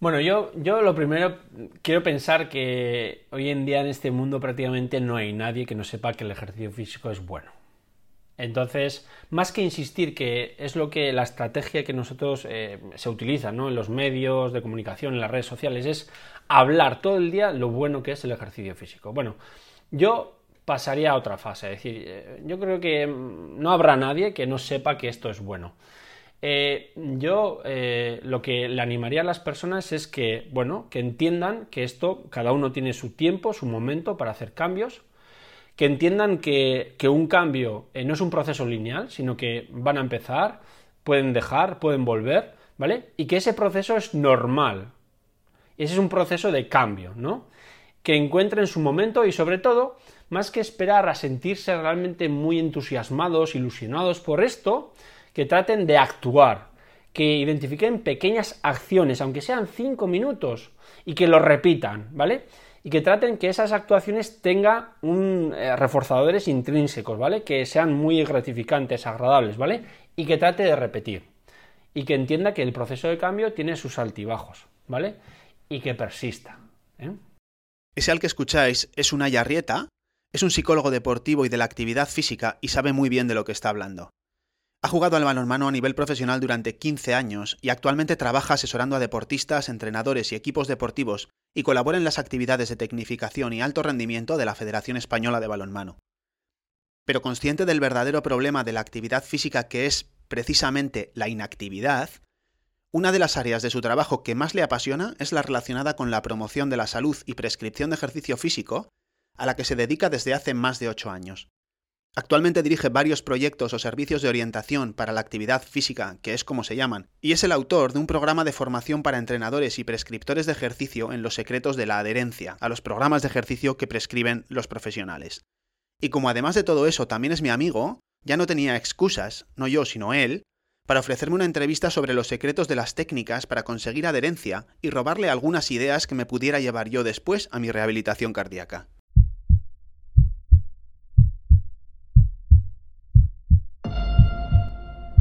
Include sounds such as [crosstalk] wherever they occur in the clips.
Bueno, yo, yo lo primero quiero pensar que hoy en día en este mundo prácticamente no hay nadie que no sepa que el ejercicio físico es bueno. Entonces, más que insistir que es lo que la estrategia que nosotros eh, se utiliza ¿no? en los medios de comunicación, en las redes sociales, es hablar todo el día lo bueno que es el ejercicio físico. Bueno, yo pasaría a otra fase, es decir, eh, yo creo que mm, no habrá nadie que no sepa que esto es bueno. Eh, yo lo que le animaría a las personas es que, bueno, que entiendan que esto, cada uno tiene su tiempo, su momento para hacer cambios, que entiendan que, un cambio eh, no es un proceso lineal, sino que van a empezar, pueden dejar, pueden volver, ¿vale? Y que ese proceso es normal. Ese es un proceso de cambio, ¿no? Que encuentren su momento y sobre todo, más que esperar a sentirse realmente muy entusiasmados, ilusionados por esto, que traten de actuar, que identifiquen pequeñas acciones, aunque sean cinco minutos, y que lo repitan, ¿vale? y que traten que esas actuaciones tengan un, eh, reforzadores intrínsecos, ¿vale? Que sean muy gratificantes, agradables, ¿vale? Y que trate de repetir. Y que entienda que el proceso de cambio tiene sus altibajos, ¿vale? Y que persista. ¿eh? Ese al que escucháis es una yarrieta, es un psicólogo deportivo y de la actividad física y sabe muy bien de lo que está hablando. Ha jugado al balonmano a nivel profesional durante 15 años y actualmente trabaja asesorando a deportistas, entrenadores y equipos deportivos y colabora en las actividades de tecnificación y alto rendimiento de la Federación Española de Balonmano. Pero consciente del verdadero problema de la actividad física que es precisamente la inactividad, una de las áreas de su trabajo que más le apasiona es la relacionada con la promoción de la salud y prescripción de ejercicio físico, a la que se dedica desde hace más de 8 años. Actualmente dirige varios proyectos o servicios de orientación para la actividad física, que es como se llaman, y es el autor de un programa de formación para entrenadores y prescriptores de ejercicio en los secretos de la adherencia a los programas de ejercicio que prescriben los profesionales. Y como además de todo eso también es mi amigo, ya no tenía excusas, no yo sino él, para ofrecerme una entrevista sobre los secretos de las técnicas para conseguir adherencia y robarle algunas ideas que me pudiera llevar yo después a mi rehabilitación cardíaca.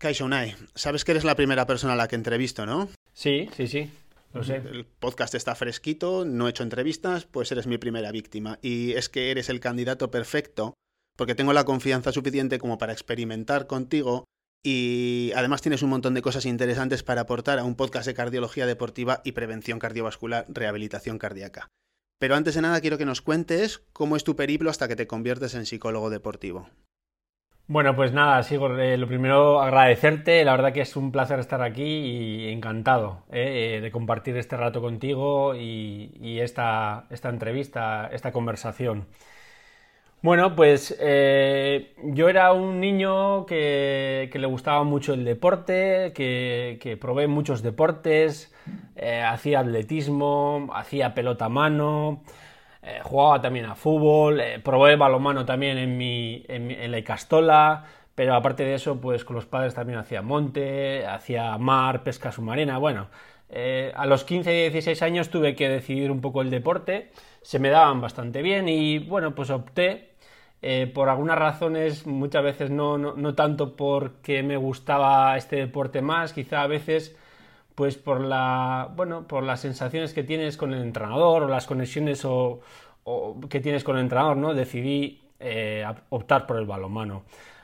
Kaisho sabes que eres la primera persona a la que entrevisto, ¿no? Sí, sí, sí. Lo sé. El podcast está fresquito, no he hecho entrevistas, pues eres mi primera víctima. Y es que eres el candidato perfecto, porque tengo la confianza suficiente como para experimentar contigo y además tienes un montón de cosas interesantes para aportar a un podcast de cardiología deportiva y prevención cardiovascular, rehabilitación cardíaca. Pero antes de nada quiero que nos cuentes cómo es tu periplo hasta que te conviertes en psicólogo deportivo. Bueno, pues nada, Sigor, eh, lo primero agradecerte, la verdad que es un placer estar aquí y encantado eh, eh, de compartir este rato contigo y, esta, entrevista, esta conversación. Bueno, pues yo era un niño que, le gustaba mucho el deporte, que, que probé muchos deportes, hacía atletismo, hacía pelota a mano, eh, jugaba también a fútbol, eh, probé balonmano también en, mi, en, la Icastola, pero aparte de eso, pues con los padres también hacía monte, hacía mar, pesca submarina, bueno. Eh, a los 15 y 16 años tuve que decidir un poco el deporte, se me daban bastante bien y bueno, pues opté por algunas razones, muchas veces no, no, no, tanto porque me gustaba este deporte más, quizá a veces pues por la bueno por las sensaciones que tienes con el entrenador o las conexiones o, que tienes con el entrenador no decidí eh, optar por el balonmano.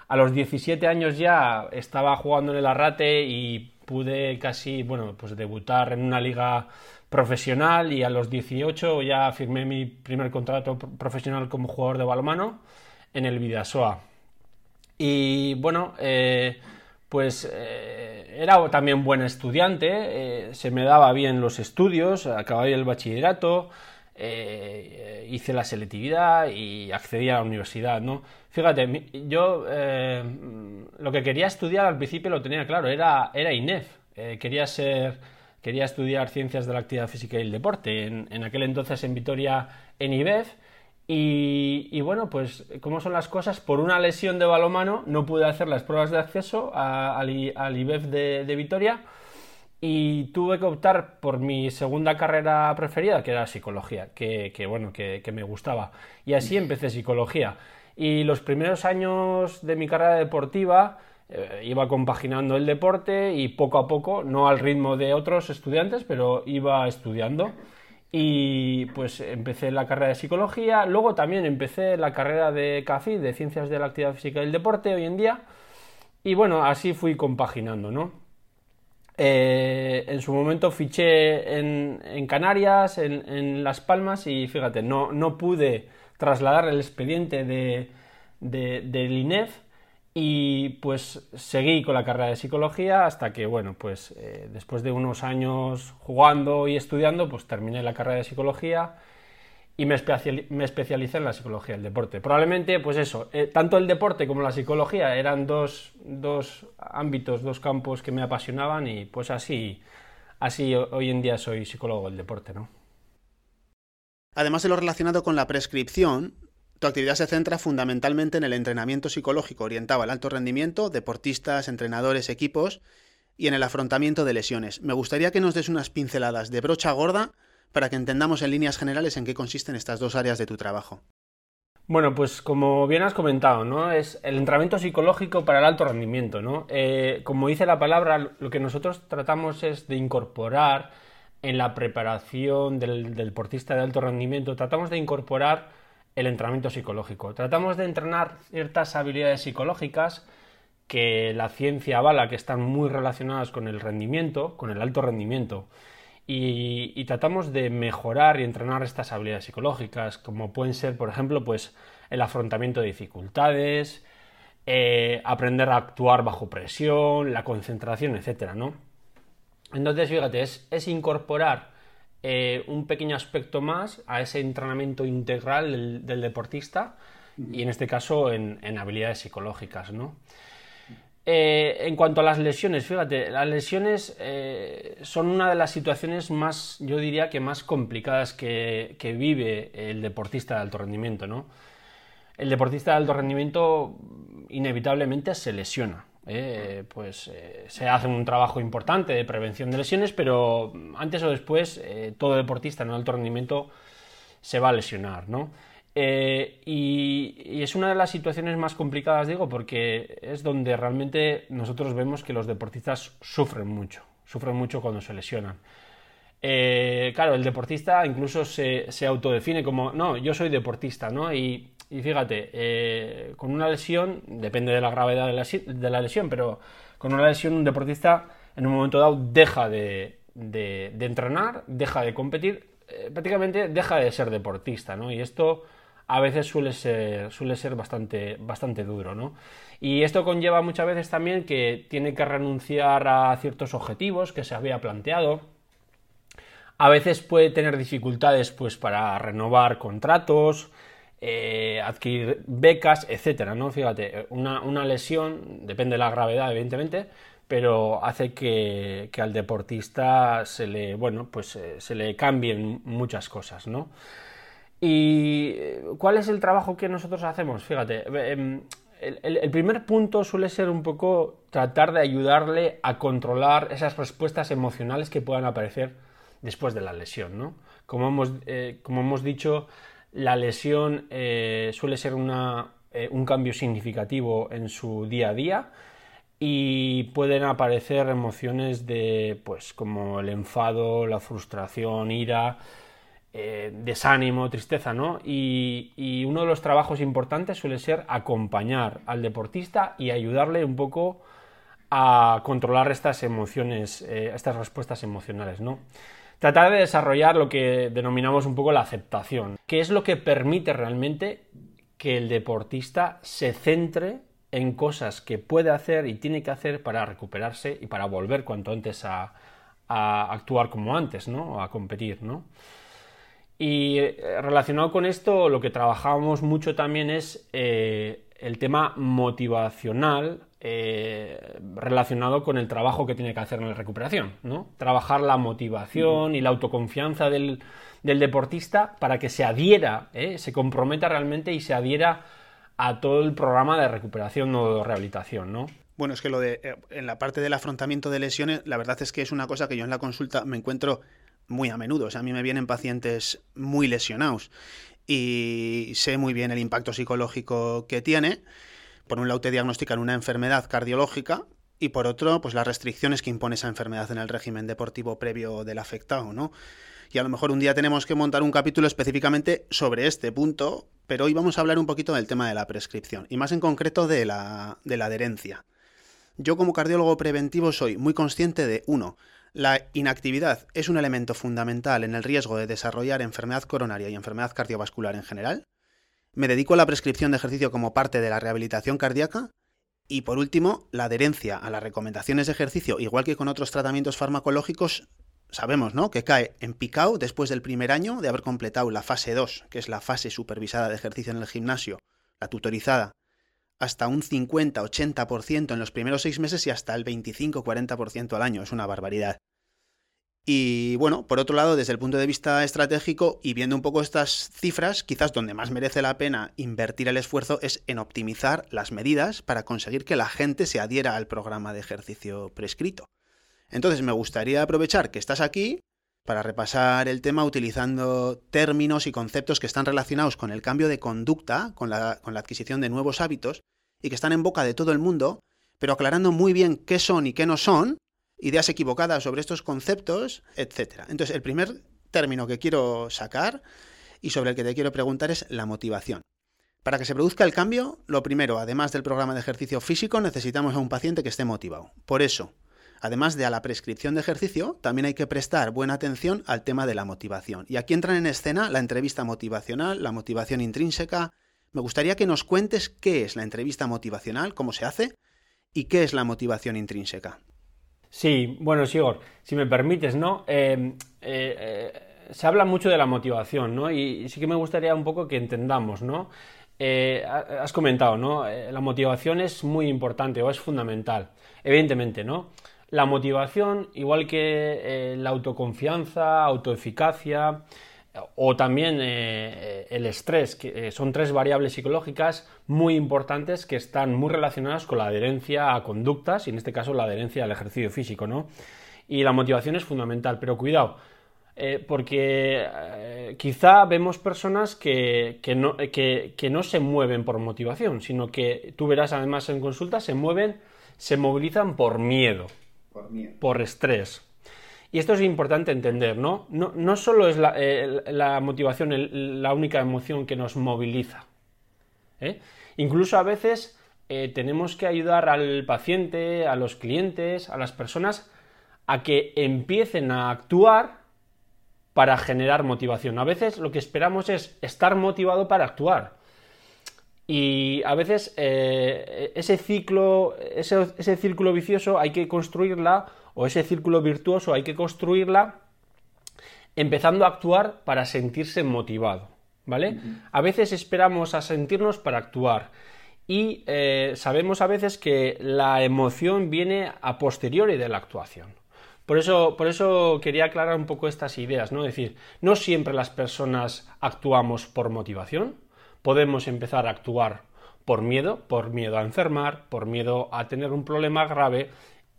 A los 17 años ya estaba jugando en el Arrate y pude casi bueno pues debutar en una liga profesional y a los 18 ya firmé mi primer contrato profesional como jugador de balonmano en el Vidasoa. Y bueno eh, pues eh, era también buen estudiante, eh, se me daba bien los estudios, acabé el bachillerato, eh, hice la selectividad y accedí a la universidad, ¿no? Fíjate, yo lo que quería estudiar al principio lo tenía claro, era, era INEF, quería ser, quería estudiar ciencias de la actividad física y el deporte, en, aquel entonces en Vitoria, en IBEF, y, bueno, pues como son las cosas, por una lesión de balomano no pude hacer las pruebas de acceso al, IBEF de, Vitoria y tuve que optar por mi segunda carrera preferida, que era psicología, que, bueno, que, me gustaba. Y así empecé psicología. Y los primeros años de mi carrera deportiva eh, iba compaginando el deporte y poco a poco, no al ritmo de otros estudiantes, pero iba estudiando. Y pues empecé la carrera de psicología, luego también empecé la carrera de CAFI, de Ciencias de la Actividad Física y el Deporte, hoy en día. Y bueno, así fui compaginando, ¿no? Eh, en su momento fiché en, Canarias, en, Las Palmas, y fíjate, no, no pude trasladar el expediente de, del INEF y pues seguí con la carrera de psicología hasta que, bueno, pues eh, después de unos años jugando y estudiando, pues terminé la carrera de psicología y me, especialicé en la psicología del deporte. Probablemente, pues eso, eh, tanto el deporte como la psicología eran dos, dos, ámbitos, dos campos que me apasionaban y pues así, así hoy en día soy psicólogo del deporte, ¿no? Además de lo relacionado con la prescripción, tu actividad se centra fundamentalmente en el entrenamiento psicológico orientado al alto rendimiento, deportistas, entrenadores, equipos y en el afrontamiento de lesiones. Me gustaría que nos des unas pinceladas de brocha gorda para que entendamos en líneas generales en qué consisten estas dos áreas de tu trabajo. Bueno, pues como bien has comentado, ¿no? Es el entrenamiento psicológico para el alto rendimiento, ¿no? Eh, como dice la palabra, lo que nosotros tratamos es de incorporar en la preparación del, deportista de alto rendimiento, tratamos de incorporar el entrenamiento psicológico. Tratamos de entrenar ciertas habilidades psicológicas que la ciencia avala que están muy relacionadas con el rendimiento, con el alto rendimiento. Y, tratamos de mejorar y entrenar estas habilidades psicológicas, como pueden ser, por ejemplo, pues el afrontamiento de dificultades, eh, aprender a actuar bajo presión, la concentración, etcétera, ¿no? Entonces, fíjate, es, incorporar eh, un pequeño aspecto más a ese entrenamiento integral del, deportista y en este caso en, habilidades psicológicas, ¿no? Eh, en cuanto a las lesiones, fíjate, las lesiones eh, son una de las situaciones más, yo diría que más complicadas que, que, vive el deportista de alto rendimiento, ¿no? El deportista de alto rendimiento inevitablemente se lesiona. Eh, pues eh, se hace un trabajo importante de prevención de lesiones, pero antes o después eh, todo deportista en alto rendimiento se va a lesionar, ¿no? Y, es una de las situaciones más complicadas, digo, porque es donde realmente nosotros vemos que los deportistas sufren mucho, sufren mucho cuando se lesionan. claro, el deportista incluso se, se, autodefine como, no, yo soy deportista, ¿no? Y y fíjate, eh, con una lesión, depende de la gravedad de la, lesión, pero con una lesión un deportista en un momento dado deja de, entrenar, deja de competir, eh, prácticamente deja de ser deportista, ¿no? Y esto a veces suele ser, suele ser bastante, bastante duro, ¿no? Y esto conlleva muchas veces también que tiene que renunciar a ciertos objetivos que se había planteado. A veces puede tener dificultades pues, para renovar contratos, eh, adquirir becas, etcétera, ¿no? Fíjate, una, lesión, depende de la gravedad, evidentemente, pero hace que, al deportista se le, bueno, pues eh, se le cambien muchas cosas, ¿no? ¿Y eh, cuál es el trabajo que nosotros hacemos? Fíjate, em, el, el, primer punto suele ser un poco tratar de ayudarle a controlar esas respuestas emocionales que puedan aparecer después de la lesión, ¿no? Como hemos, como hemos dicho, la lesión eh, suele ser eh, un cambio significativo en su día a día y pueden aparecer emociones de pues como el enfado, la frustración, ira, eh, desánimo, tristeza, ¿no? Y, uno de los trabajos importantes suele ser acompañar al deportista y ayudarle un poco a controlar estas emociones, estas respuestas emocionales, ¿no? Tratar de desarrollar lo que denominamos un poco la aceptación, que es lo que permite realmente que el deportista se centre en cosas que puede hacer y tiene que hacer para recuperarse y para volver cuanto antes a, actuar como antes, ¿no? A competir, ¿no? Y eh, relacionado con esto, lo que trabajamos mucho también es eh, el tema motivacional eh, relacionado con el trabajo que tiene que hacer en la recuperación, ¿no? Trabajar la motivación y la autoconfianza del, deportista para que se adhiera, ¿eh? se comprometa realmente y se adhiera a todo el programa de recuperación o de rehabilitación, ¿no? Bueno, es que lo de eh, en la parte del afrontamiento de lesiones, la verdad es que es una cosa que yo en la consulta me encuentro muy a menudo. O sea, a mí me vienen pacientes muy lesionados y sé muy bien el impacto psicológico que tiene. Por un lado te diagnostican una enfermedad cardiológica y por otro, pues las restricciones que impone esa enfermedad en el régimen deportivo previo del afectado, ¿no? Y a lo mejor un día tenemos que montar un capítulo específicamente sobre este punto, pero hoy vamos a hablar un poquito del tema de la prescripción y más en concreto de la, de la adherencia. Yo como cardiólogo preventivo soy muy consciente de, uno, la inactividad es un elemento fundamental en el riesgo de desarrollar enfermedad coronaria y enfermedad cardiovascular en general. Me dedico a la prescripción de ejercicio como parte de la rehabilitación cardíaca. Y por último, la adherencia a las recomendaciones de ejercicio, igual que con otros tratamientos farmacológicos, sabemos, ¿no? Que cae en picado después del primer año de haber completado la fase 2, que es la fase supervisada de ejercicio en el gimnasio, la tutorizada, hasta un 50-80% en los primeros seis meses y hasta el 25-40% al año. Es una barbaridad. Y bueno, por otro lado, desde el punto de vista estratégico y viendo un poco estas cifras, quizás donde más merece la pena invertir el esfuerzo es en optimizar las medidas para conseguir que la gente se adhiera al programa de ejercicio prescrito. Entonces me gustaría aprovechar que estás aquí para repasar el tema utilizando términos y conceptos que están relacionados con el cambio de conducta, con la, con la adquisición de nuevos hábitos, y que están en boca de todo el mundo, pero aclarando muy bien qué son y qué no son, ideas equivocadas sobre estos conceptos, etc. Entonces, el primer término que quiero sacar y sobre el que te quiero preguntar es la motivación. Para que se produzca el cambio, lo primero, además del programa de ejercicio físico, necesitamos a un paciente que esté motivado. Por eso, Además de a la prescripción de ejercicio, también hay que prestar buena atención al tema de la motivación. Y aquí entran en escena la entrevista motivacional, la motivación intrínseca. Me gustaría que nos cuentes qué es la entrevista motivacional, cómo se hace y qué es la motivación intrínseca. Sí, bueno, Sigor, si me permites, ¿no? Eh, eh, eh, se habla mucho de la motivación, ¿no? Y, sí que me gustaría un poco que entendamos, ¿no? has comentado, ¿no? la motivación es muy importante o es fundamental, evidentemente, ¿no? La motivación, igual que la autoconfianza, autoeficacia o también eh, el estrés, que eh, son tres variables psicológicas muy importantes que están muy relacionadas con la adherencia a conductas y en este caso la adherencia al ejercicio físico, ¿no? Y la motivación es fundamental, pero cuidado, porque quizá vemos personas que, no, que, no, se mueven por motivación, sino que tú verás además en consulta, se mueven, se movilizan por miedo por, estrés. Y esto es importante entender, ¿no? No, solo es la, eh, motivación la única emoción que nos moviliza. ¿eh? Incluso a veces eh, tenemos que ayudar al paciente, a los clientes, a las personas a que empiecen a actuar para generar motivación. A veces lo que esperamos es estar motivado para actuar. Y a veces ese ciclo, ese, círculo vicioso hay que construirla, o ese círculo virtuoso hay que construirla empezando a actuar para sentirse motivado. ¿Vale? A veces esperamos a sentirnos para actuar. Y eh, sabemos a veces que la emoción viene a posteriori de la actuación. Por eso, por eso quería aclarar un poco estas ideas, ¿no? Es decir, no siempre las personas actuamos por motivación, podemos empezar a actuar por miedo, por miedo a enfermar, por miedo a tener un problema grave.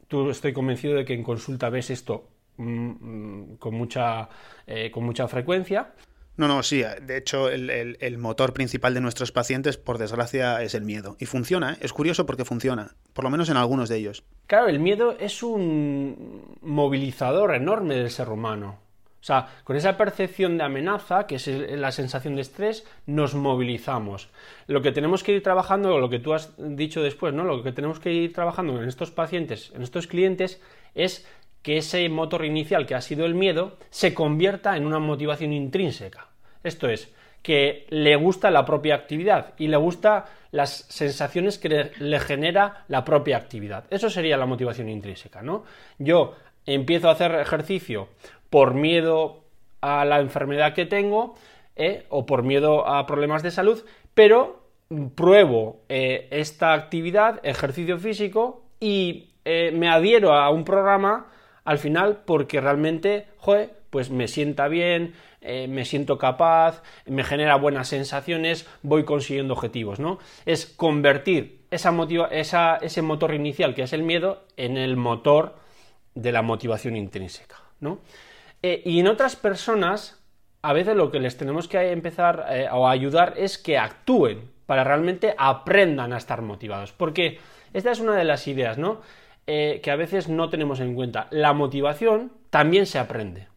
Tú estoy convencido de que en consulta ves esto mm, mm, con, mucha, eh, con mucha frecuencia. No, no, sí. De hecho, el, motor principal de nuestros pacientes, por desgracia, es el miedo. Y funciona, ¿eh? es curioso porque funciona, por lo menos en algunos de ellos. Claro, el miedo es un movilizador enorme del ser humano. Sea, con esa percepción de amenaza, que es la sensación de estrés, nos movilizamos. Lo que tenemos que ir trabajando, lo que tú has dicho después, ¿no? Lo que tenemos que ir trabajando en estos pacientes, en estos clientes, es que ese motor inicial que ha sido el miedo se convierta en una motivación intrínseca. Esto es, que le gusta la propia actividad y le gusta las sensaciones que le, genera la propia actividad. Eso sería la motivación intrínseca, ¿no? Yo empiezo a hacer ejercicio por miedo a la enfermedad que tengo ¿eh? o por miedo a problemas de salud, pero pruebo eh, esta actividad, ejercicio físico, y eh, me adhiero a un programa al final porque realmente, joder, pues me sienta bien, me siento capaz, me genera buenas sensaciones, voy consiguiendo objetivos, ¿no? Es convertir ese motor inicial, que es el miedo, en el motor de la motivación intrínseca, ¿no? y en otras personas, a veces lo que les tenemos que empezar o ayudar es que actúen, para realmente aprendan a estar motivados. Porque esta es una de las ideas, ¿no? Eh, que a veces no tenemos en cuenta. La motivación también se aprende.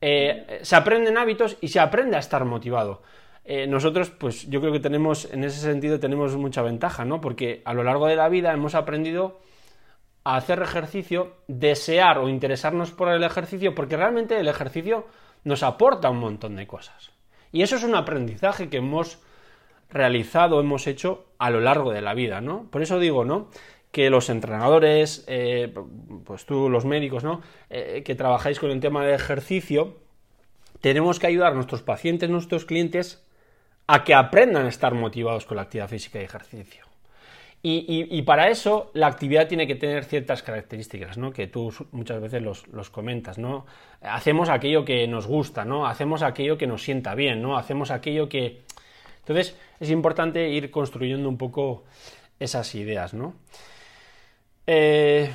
Eh, se aprenden hábitos y se aprende a estar motivado. Eh, nosotros, pues yo creo que tenemos, en ese sentido, tenemos mucha ventaja, ¿no? Porque a lo largo de la vida hemos aprendido a hacer ejercicio, desear o interesarnos por el ejercicio, porque realmente el ejercicio nos aporta un montón de cosas. Y eso es un aprendizaje que hemos realizado, hemos hecho a lo largo de la vida, ¿no? Por eso digo, ¿no? que los entrenadores, eh, pues tú, los médicos, ¿no? Eh, que trabajáis con el tema de ejercicio, tenemos que ayudar a nuestros pacientes, nuestros clientes, a que aprendan a estar motivados con la actividad física y ejercicio. Y, para eso la actividad tiene que tener ciertas características, ¿no? Que tú muchas veces los, comentas, ¿no? Hacemos aquello que nos gusta, ¿no? Hacemos aquello que nos sienta bien, ¿no? Hacemos aquello que, entonces, es importante ir construyendo un poco esas ideas, ¿no? Eh,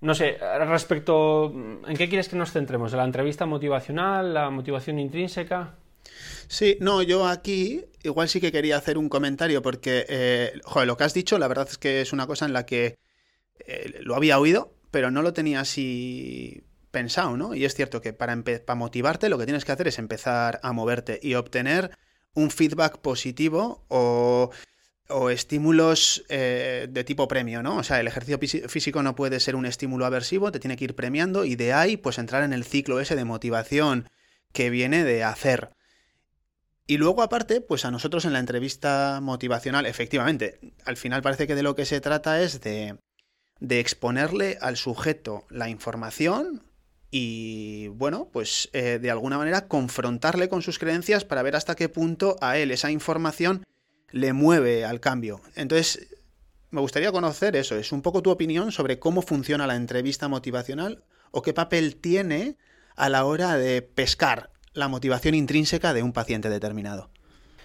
no sé, respecto. ¿En qué quieres que nos centremos? ¿La entrevista motivacional? ¿La motivación intrínseca? Sí, no, yo aquí igual sí que quería hacer un comentario porque, eh, joder, lo que has dicho, la verdad es que es una cosa en la que eh, lo había oído, pero no lo tenía así pensado, ¿no? Y es cierto que para, motivarte lo que tienes que hacer es empezar a moverte y obtener un feedback positivo o, estímulos eh, de tipo premio, ¿no? O sea, el ejercicio físico no puede ser un estímulo aversivo, te tiene que ir premiando y de ahí pues entrar en el ciclo ese de motivación que viene de hacer. Y luego aparte, pues a nosotros en la entrevista motivacional, efectivamente, al final parece que de lo que se trata es de, exponerle al sujeto la información, y bueno, pues eh, de alguna manera confrontarle con sus creencias para ver hasta qué punto a él esa información le mueve al cambio. Entonces, me gustaría conocer eso, es un poco tu opinión sobre cómo funciona la entrevista motivacional o qué papel tiene a la hora de pescar la motivación intrínseca de un paciente determinado.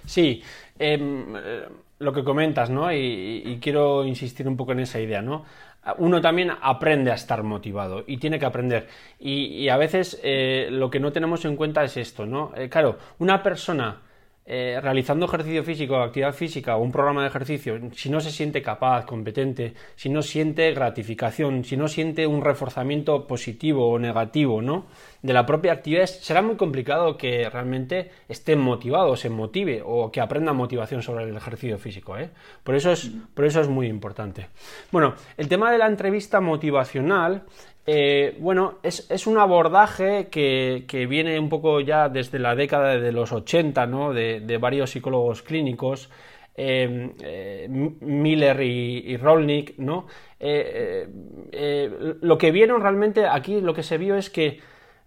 Sí, em, eh, lo que comentas, ¿no? Y, quiero insistir un poco en esa idea, ¿no? uno también aprende a estar motivado y tiene que aprender. Y, a veces eh, lo que no tenemos en cuenta es esto, ¿no? Eh, claro, una persona eh, realizando ejercicio físico, actividad física o un programa de ejercicio, si no se siente capaz, competente, si no siente gratificación, si no siente un reforzamiento positivo o negativo, ¿no? De la propia actividad, será muy complicado que realmente esté motivado, se motive o que aprenda motivación sobre el ejercicio físico, ¿eh? Por eso es, por eso es muy importante. Bueno, el tema de la entrevista motivacional eh, bueno, es, un abordaje que, viene un poco ya desde la década de los 80, ¿no? de, varios psicólogos clínicos, em, eh, Miller y, y, ¿no? Eh, lo que vieron realmente aquí, lo que se vio es que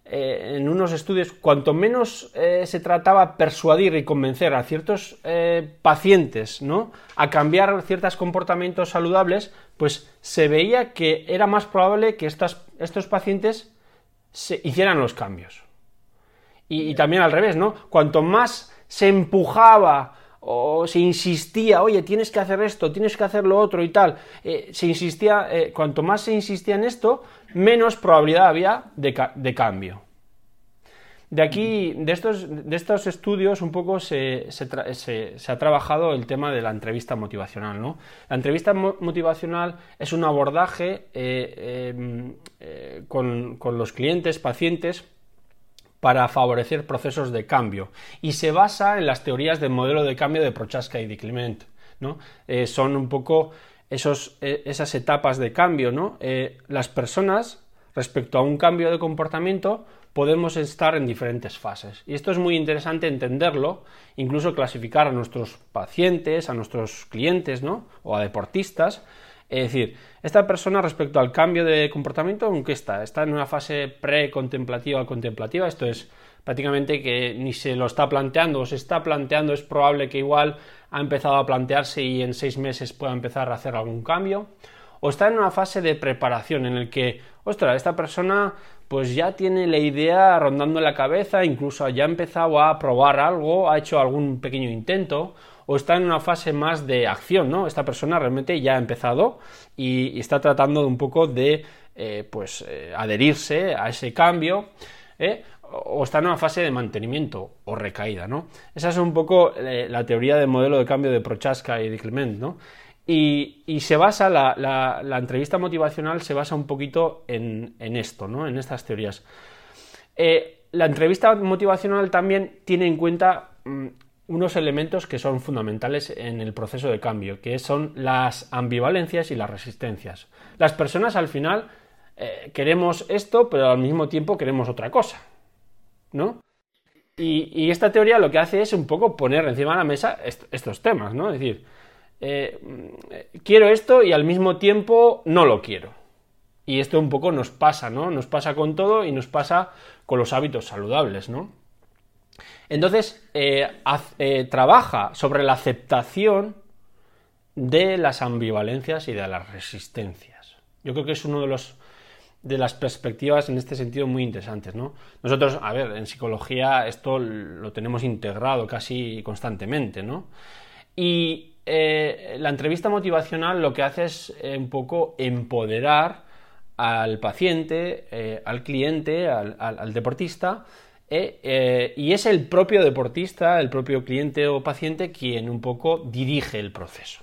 eh, en unos estudios, cuanto menos eh, se trataba persuadir y convencer a ciertos eh, pacientes ¿no? a cambiar ciertos comportamientos saludables, pues se veía que era más probable que estos pacientes se hicieran los cambios. Y, y, también al revés, ¿no? Cuanto más se empujaba o se insistía, oye, tienes que hacer esto, tienes que hacer lo otro y tal, se insistía, cuanto más se insistía en esto, menos probabilidad había de, cambio. De aquí, de estos, de estos estudios, un poco se, ha trabajado el tema de la entrevista motivacional. ¿no? La entrevista motivacional es un abordaje eh, em, eh, con, los clientes, pacientes, para favorecer procesos de cambio y se basa en las teorías del modelo de cambio de Prochaska y de Clement. ¿no? Eh, son un poco esos, e, esas etapas de cambio, ¿no? Eh, las personas, respecto a un cambio de comportamiento, podemos estar en diferentes fases. Y esto es muy interesante entenderlo, incluso clasificar a nuestros pacientes, a nuestros clientes, ¿no? O a deportistas. Es decir, esta persona respecto al cambio de comportamiento, ¿en qué está? ¿Está en una fase pre-contemplativa contemplativa? Esto es prácticamente que ni se lo está planteando o se está planteando, es probable que igual ha empezado a plantearse y en seis meses pueda empezar a hacer algún cambio, o está en una fase de preparación en el que, ostras, esta persona pues ya tiene la idea rondando en la cabeza, incluso ya ha empezado a probar algo, ha hecho algún pequeño intento, o está en una fase más de acción, ¿no? Esta persona realmente ya ha empezado y, está tratando un poco de, eh, pues, eh, adherirse a ese cambio, ¿eh? o está en una fase de mantenimiento o recaída, ¿no? Esa es un poco la teoría del modelo de cambio de Prochaska y de Clement, ¿no? Y, se basa, la, entrevista motivacional se basa un poquito en, esto, ¿no? En estas teorías. la entrevista motivacional también tiene en cuenta mm, unos elementos que son fundamentales en el proceso de cambio, que son las ambivalencias y las resistencias. Las personas al final eh, queremos esto, pero al mismo tiempo queremos otra cosa, ¿no? Y, esta teoría lo que hace es un poco poner encima de la mesa estos temas, ¿no? Es decir, eh, quiero esto y al mismo tiempo no lo quiero. Y esto un poco nos pasa, ¿no? Nos pasa con todo y nos pasa con los hábitos saludables, ¿no? Entonces, eh, eh, trabaja sobre la aceptación de las ambivalencias y de las resistencias. Yo creo que es uno de los de las perspectivas en este sentido muy interesantes, ¿no? Nosotros, a ver, en psicología esto lo tenemos integrado casi constantemente, ¿no? Y eh, la entrevista motivacional lo que hace es un poco empoderar al paciente, al cliente, al deportista, eh, eh, y es el propio deportista, el propio cliente o paciente quien un poco dirige el proceso.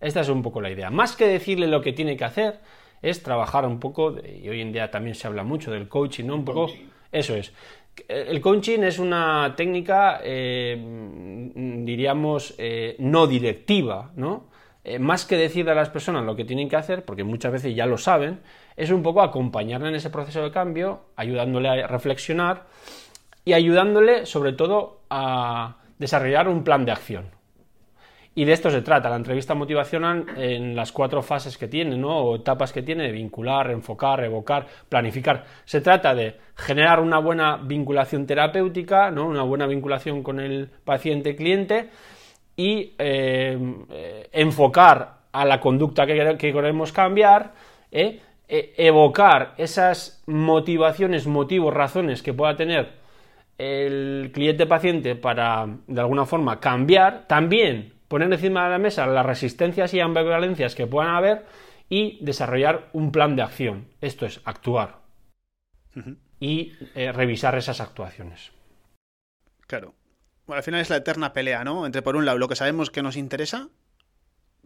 Esta es un poco la idea. Más que decirle lo que tiene que hacer, es trabajar un poco, y hoy en día también se habla mucho del coaching, ¿no? Un poco, eso es. El coaching es una técnica, eh, diríamos, no directiva, ¿no? más que decirle a las personas lo que tienen que hacer, porque muchas veces ya lo saben, es un poco acompañarle en ese proceso de cambio, ayudándole a reflexionar y ayudándole sobre todo a desarrollar un plan de acción. Y de esto se trata, la entrevista motivacional en las cuatro fases que tiene, ¿no? o etapas que tiene, de vincular, enfocar, evocar, planificar. Se trata de generar una buena vinculación terapéutica, ¿no? una buena vinculación con el paciente-cliente y eh, enfocar a la conducta que, queremos cambiar, ¿eh? E, evocar esas motivaciones, motivos, razones que pueda tener el cliente paciente para de alguna forma cambiar, también poner encima de la mesa las resistencias y ambivalencias que puedan haber y desarrollar un plan de acción. Esto es actuar y eh, revisar esas actuaciones. Claro. Bueno, al final es la eterna pelea, ¿no? Entre por un lado lo que sabemos que nos interesa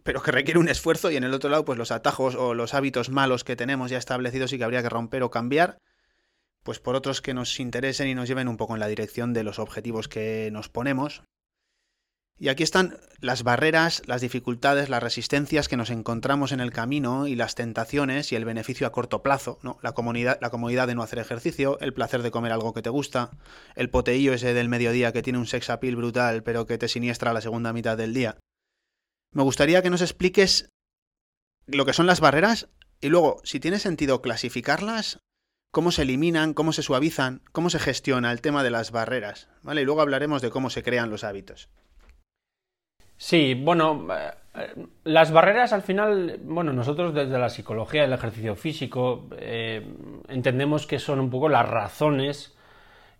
pero que requiere un esfuerzo y en el otro lado pues los atajos o los hábitos malos que tenemos ya establecidos y que habría que romper o cambiar, pues por otros que nos interesen y nos lleven un poco en la dirección de los objetivos que nos ponemos. Y aquí están las barreras, las dificultades, las resistencias que nos encontramos en el camino y las tentaciones y el beneficio a corto plazo. La, la comodidad de no hacer ejercicio, el placer de comer algo que te gusta, el poteillo ese del mediodía que tiene un sex appeal brutal pero que te siniestra la segunda mitad del día me gustaría que nos expliques lo que son las barreras y luego, si tiene sentido clasificarlas, cómo se eliminan, cómo se suavizan, cómo se gestiona el tema de las barreras, ¿vale? Y luego hablaremos de cómo se crean los hábitos. Sí, bueno, eh, las barreras al final, bueno, nosotros desde la psicología del ejercicio físico eh, entendemos que son un poco las razones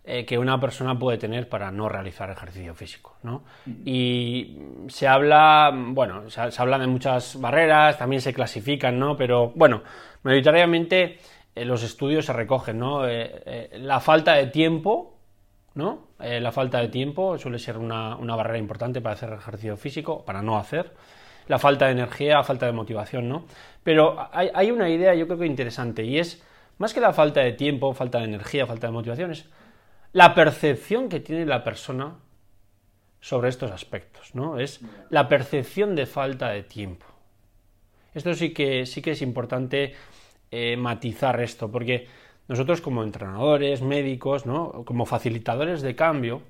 eh, que una persona puede tener para no realizar ejercicio físico. ¿no? Y se habla, bueno, se, habla de muchas barreras, también se clasifican, ¿no? pero bueno, mayoritariamente eh, los estudios se recogen. ¿no? La falta de tiempo, ¿no? la falta de tiempo suele ser una, barrera importante para hacer ejercicio físico, para no hacer. La falta de energía, la falta de motivación, ¿no? Pero hay, hay una idea yo creo que interesante y es, más que la falta de tiempo, falta de energía, falta de motivación, es la percepción que tiene la persona sobre estos aspectos, ¿no? Es la percepción de falta de tiempo. Esto sí que, sí que es importante eh, matizar esto, porque nosotros como entrenadores, médicos, ¿no? como facilitadores de cambio,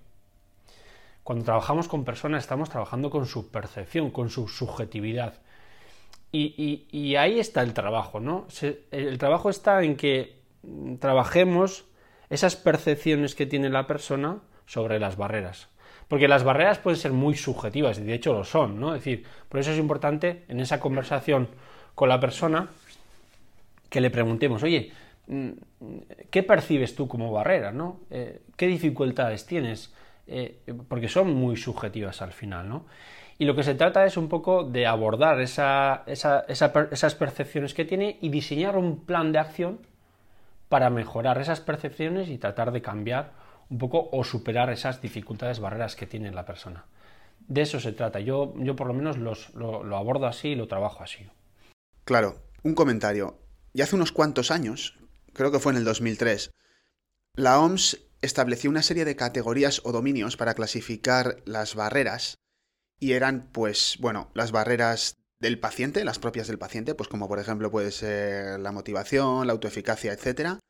cuando trabajamos con personas estamos trabajando con su percepción, con su subjetividad. Y, ahí está el trabajo, ¿no? el trabajo está en que trabajemos esas percepciones que tiene la persona sobre las barreras. Porque las barreras pueden ser muy subjetivas, y de hecho lo son, ¿no? Es decir, por eso es importante en esa conversación con la persona que le preguntemos, oye, ¿qué percibes tú como barrera, ¿no? Eh, ¿Qué dificultades tienes? Eh, porque son muy subjetivas al final, ¿no? Y lo que se trata es un poco de abordar esas percepciones que tiene y diseñar un plan de acción para mejorar esas percepciones y tratar de cambiar un poco o superar esas dificultades, barreras que tiene la persona. De eso se trata. Yo, yo por lo menos lo, lo abordo así y lo trabajo así. Claro, un comentario. Y hace unos cuantos años, creo que fue en el 2003, la OMS estableció una serie de categorías o dominios para clasificar las barreras y eran, pues, bueno, las barreras del paciente, las propias del paciente, pues como por ejemplo puede ser la motivación, la autoeficacia, etc.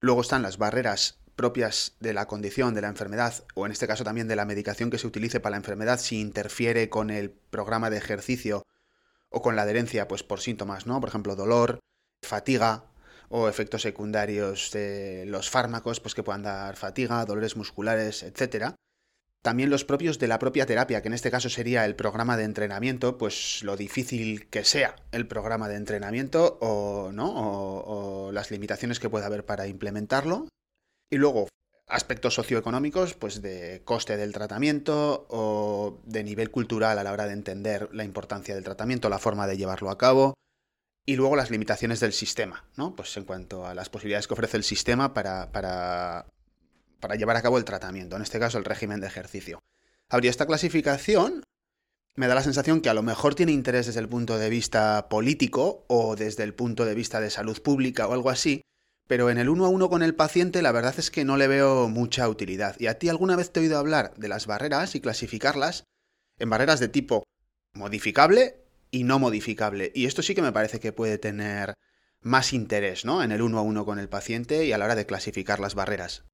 Luego están las barreras propias de la condición, de la enfermedad, o en este caso también de la medicación que se utilice para la enfermedad, si interfiere con el programa de ejercicio o con la adherencia, pues por síntomas, ¿no? Por ejemplo, dolor, fatiga o efectos secundarios de los fármacos, pues que puedan dar fatiga, dolores musculares, etcétera. También los propios de la propia terapia, que en este caso sería el programa de entrenamiento, pues lo difícil que sea el programa de entrenamiento o, ¿no? o, las limitaciones que pueda haber para implementarlo. Y luego aspectos socioeconómicos, pues de coste del tratamiento o de nivel cultural a la hora de entender la importancia del tratamiento, la forma de llevarlo a cabo. Y luego las limitaciones del sistema, ¿no? Pues en cuanto a las posibilidades que ofrece el sistema para, para para llevar a cabo el tratamiento, en este caso el régimen de ejercicio. Habría esta clasificación, me da la sensación que a lo mejor tiene interés desde el punto de vista político o desde el punto de vista de salud pública o algo así, pero en el uno a uno con el paciente la verdad es que no le veo mucha utilidad. ¿Y a ti alguna vez te he oído hablar de las barreras y clasificarlas en barreras de tipo modificable y no modificable? Y esto sí que me parece que puede tener más interés, ¿no? En el uno a uno con el paciente y a la hora de clasificar las barreras.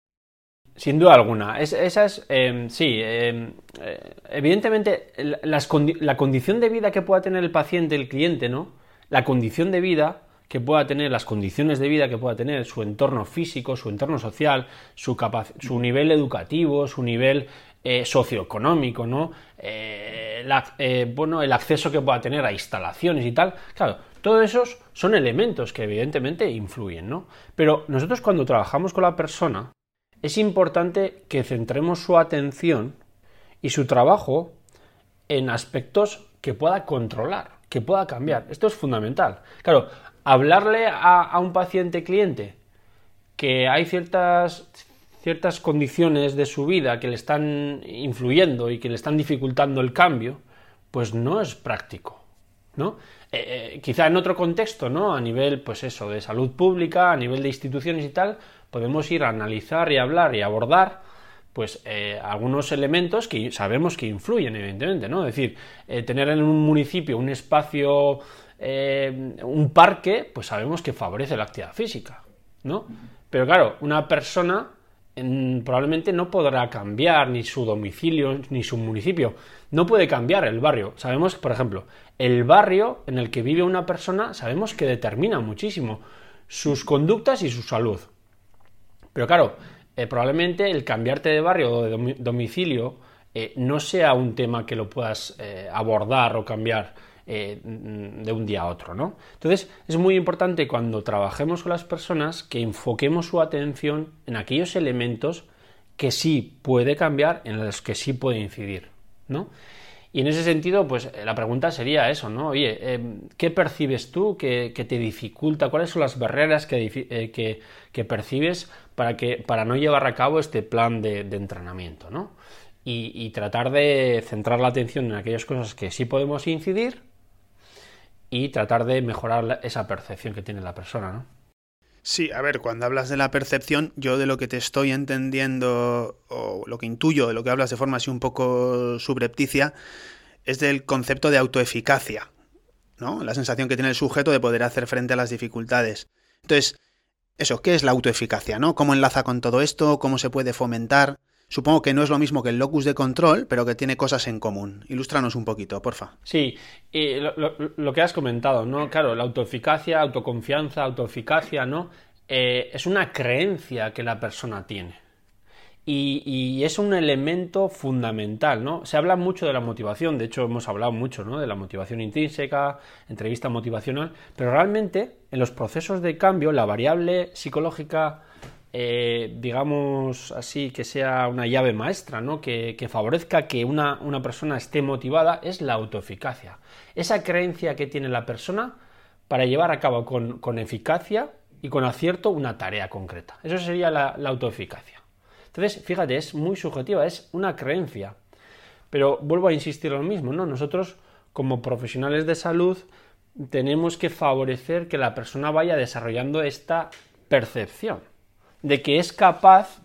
Sin duda alguna. Es, esa es, em, sí, em, eh, evidentemente la condición de vida que pueda tener el paciente, el cliente, ¿no? La condición de vida que pueda tener, las condiciones de vida que pueda tener, su entorno físico, su entorno social, su, su nivel educativo, su nivel eh, socioeconómico, ¿no? Eh, bueno, el acceso que pueda tener a instalaciones y tal. Claro, todos esos son elementos que evidentemente influyen, ¿no? Pero nosotros cuando trabajamos con la persona, es importante que centremos su atención y su trabajo en aspectos que pueda controlar, que pueda cambiar. Esto es fundamental. Claro, hablarle a, un paciente cliente que hay ciertas, ciertas condiciones de su vida que le están influyendo y que le están dificultando el cambio, pues no es práctico. ¿no? Eh, eh, quizá en otro contexto, ¿no? A nivel, pues eso, de salud pública, a nivel de instituciones y tal, podemos ir a analizar y hablar y abordar pues eh, algunos elementos que sabemos que influyen, evidentemente, ¿no? Es decir, eh, tener en un municipio un espacio, un parque, pues sabemos que favorece la actividad física, ¿no? Pero claro, una persona probablemente no podrá cambiar ni su domicilio ni su municipio, no puede cambiar el barrio. Sabemos, por ejemplo, el barrio en el que vive una persona, sabemos que determina muchísimo sus conductas y su salud. Pero claro, eh, probablemente el cambiarte de barrio o de domicilio eh, no sea un tema que lo puedas eh, abordar o cambiar de un día a otro, ¿no? Entonces es muy importante cuando trabajemos con las personas que enfoquemos su atención en aquellos elementos que sí puede cambiar, en los que sí puede incidir, ¿no? Y en ese sentido, pues la pregunta sería eso, ¿no? Oye, ¿qué percibes tú que, te dificulta? ¿Cuáles son las barreras que, que percibes para no llevar a cabo este plan de, entrenamiento, ¿no? Y, tratar de centrar la atención en aquellas cosas que sí podemos incidir y tratar de mejorar esa percepción que tiene la persona, ¿no? Sí, a ver, cuando hablas de la percepción, yo de lo que te estoy entendiendo, o lo que intuyo de lo que hablas de forma así un poco subrepticia, es del concepto de autoeficacia, ¿no? La sensación que tiene el sujeto de poder hacer frente a las dificultades. Entonces, eso, ¿qué es la autoeficacia? ¿no? ¿Cómo enlaza con todo esto? ¿Cómo se puede fomentar? Supongo que no es lo mismo que el locus de control, pero que tiene cosas en común. Ilústranos un poquito, porfa. Sí, y lo, que has comentado, ¿no? Claro, la autoeficacia, autoconfianza, autoeficacia, ¿no? eh, es una creencia que la persona tiene. Y, es un elemento fundamental, ¿no? Se habla mucho de la motivación, de hecho hemos hablado mucho, ¿no? De la motivación intrínseca, entrevista motivacional, pero realmente en los procesos de cambio la variable psicológica, eh, digamos así, que sea una llave maestra, ¿no? Que, favorezca que una, persona esté motivada es la autoeficacia. Esa creencia que tiene la persona para llevar a cabo con, eficacia y con acierto una tarea concreta. Eso sería la autoeficacia. Entonces, fíjate, es muy subjetiva, es una creencia. Pero vuelvo a insistir lo mismo, ¿no? Nosotros, como profesionales de salud, tenemos que favorecer que la persona vaya desarrollando esta percepción de que es capaz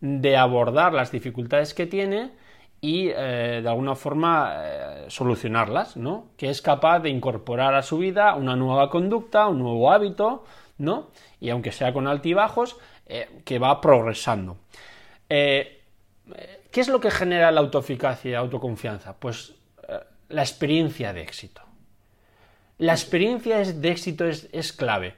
de abordar las dificultades que tiene y eh, de alguna forma eh, solucionarlas, ¿no? Que es capaz de incorporar a su vida una nueva conducta, un nuevo hábito, ¿no? Y aunque sea con altibajos, eh, que va progresando. ¿Qué es lo que genera la autoeficacia y la autoconfianza? Pues la experiencia de éxito. La experiencia de éxito es, clave.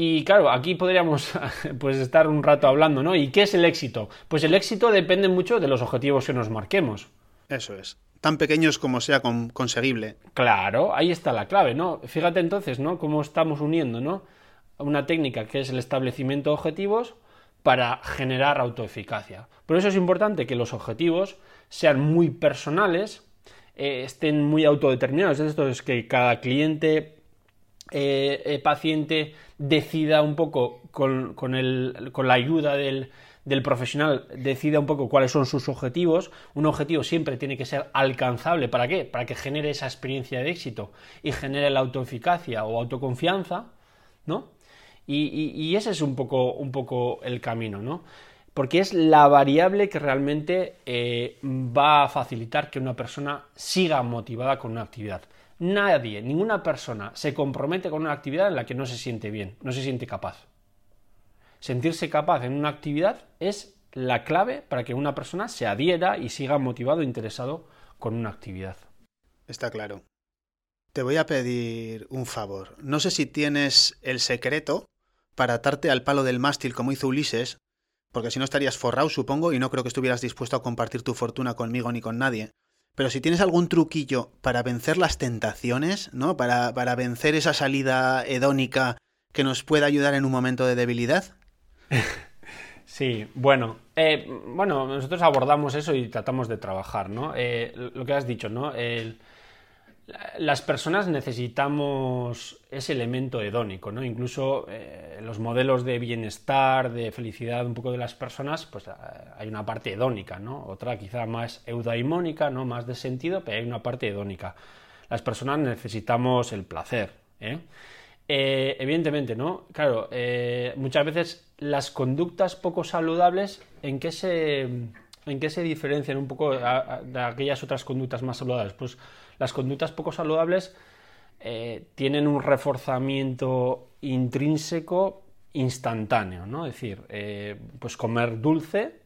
Y claro, aquí podríamos [laughs] pues, estar un rato hablando, ¿no? ¿Y qué es el éxito? Pues el éxito depende mucho de los objetivos que nos marquemos. Eso es. Tan pequeños como sea conseguible. Claro, ahí está la clave, ¿no? Fíjate entonces, ¿no? Cómo estamos uniendo, ¿no? Una técnica que es el establecimiento de objetivos para generar autoeficacia. Por eso es importante que los objetivos sean muy personales, eh, estén muy autodeterminados. Esto es que cada cliente, eh, eh, paciente, decida un poco con, la ayuda del, del profesional decida un poco cuáles son sus objetivos. Un objetivo siempre tiene que ser alcanzable. ¿Para qué? Para que genere esa experiencia de éxito y genere la autoeficacia o autoconfianza, ¿no? Y, ese es un poco, un poco el camino, ¿no? Porque es la variable que realmente eh, va a facilitar que una persona siga motivada con una actividad. Nadie, ninguna persona se compromete con una actividad en la que no se siente bien, no se siente capaz. Sentirse capaz en una actividad es la clave para que una persona se adhiera y siga motivado e interesado con una actividad. Está claro. Te voy a pedir un favor. No sé si tienes el secreto para atarte al palo del mástil como hizo Ulises, porque si no estarías forrado, supongo, y no creo que estuvieras dispuesto a compartir tu fortuna conmigo ni con nadie. Pero si tienes algún truquillo para vencer las tentaciones, ¿no? Para, para vencer esa salida hedónica que nos pueda ayudar en un momento de debilidad. [laughs] Sí, bueno, eh, bueno, nosotros abordamos eso y tratamos de trabajar, ¿no? Eh, lo que has dicho, ¿no? El, las personas necesitamos ese elemento hedónico, ¿no? Incluso eh, los modelos de bienestar, de felicidad un poco de las personas, pues eh, hay una parte hedónica, ¿no? Otra quizá más eudaimónica, ¿no? Más de sentido, pero hay una parte hedónica. Las personas necesitamos el placer, ¿eh? evidentemente, ¿no? Claro, muchas veces las conductas poco saludables, ¿en qué se, en qué se diferencian un poco de aquellas otras conductas más saludables? Pues las conductas poco saludables eh, tienen un reforzamiento intrínseco instantáneo, ¿no? Es decir, eh, pues comer dulce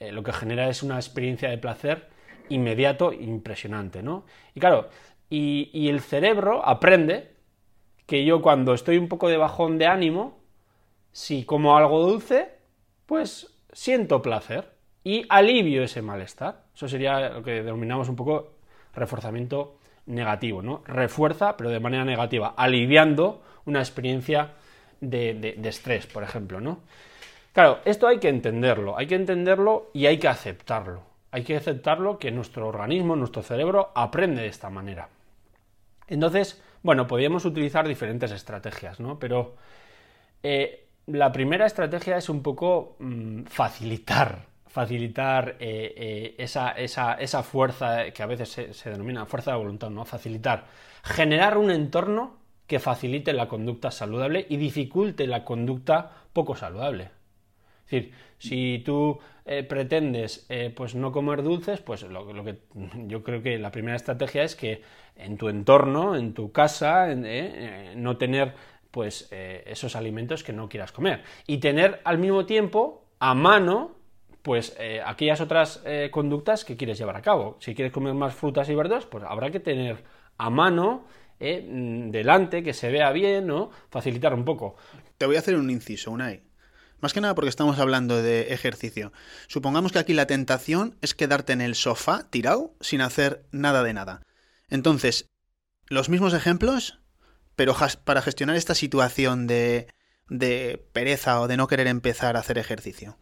eh, lo que genera es una experiencia de placer inmediato impresionante, ¿no? Y claro, y, y, el cerebro aprende que yo cuando estoy un poco de bajón de ánimo, si como algo dulce, pues siento placer y alivio ese malestar. Eso sería lo que denominamos un poco reforzamiento negativo, ¿no? Refuerza, pero de manera negativa, aliviando una experiencia de, estrés, por ejemplo, ¿no? Claro, esto hay que entenderlo, hay que entenderlo y hay que aceptarlo. Hay que aceptarlo que nuestro organismo, nuestro cerebro, aprende de esta manera. Entonces, bueno, podríamos utilizar diferentes estrategias, ¿no? Pero eh, la primera estrategia es un poco mm, facilitar facilitar eh, eh, esa, esa, fuerza que a veces se, denomina fuerza de voluntad, ¿no? Facilitar, generar un entorno que facilite la conducta saludable y dificulte la conducta poco saludable. Es decir, si tú eh, pretendes pues no comer dulces, pues lo, lo, que yo creo que la primera estrategia es que en tu entorno, en tu casa, no tener pues esos alimentos que no quieras comer y tener al mismo tiempo a mano pues eh, aquellas otras eh, conductas que quieres llevar a cabo. Si quieres comer más frutas y verduras, pues habrá que tener a mano eh, mm, delante, que se vea bien, ¿no? Facilitar un poco. Te voy a hacer un inciso, Unai. Más que nada porque estamos hablando de ejercicio. Supongamos que aquí la tentación es quedarte en el sofá tirado sin hacer nada de nada. Entonces, los mismos ejemplos, pero para gestionar esta situación de, de pereza o de no querer empezar a hacer ejercicio.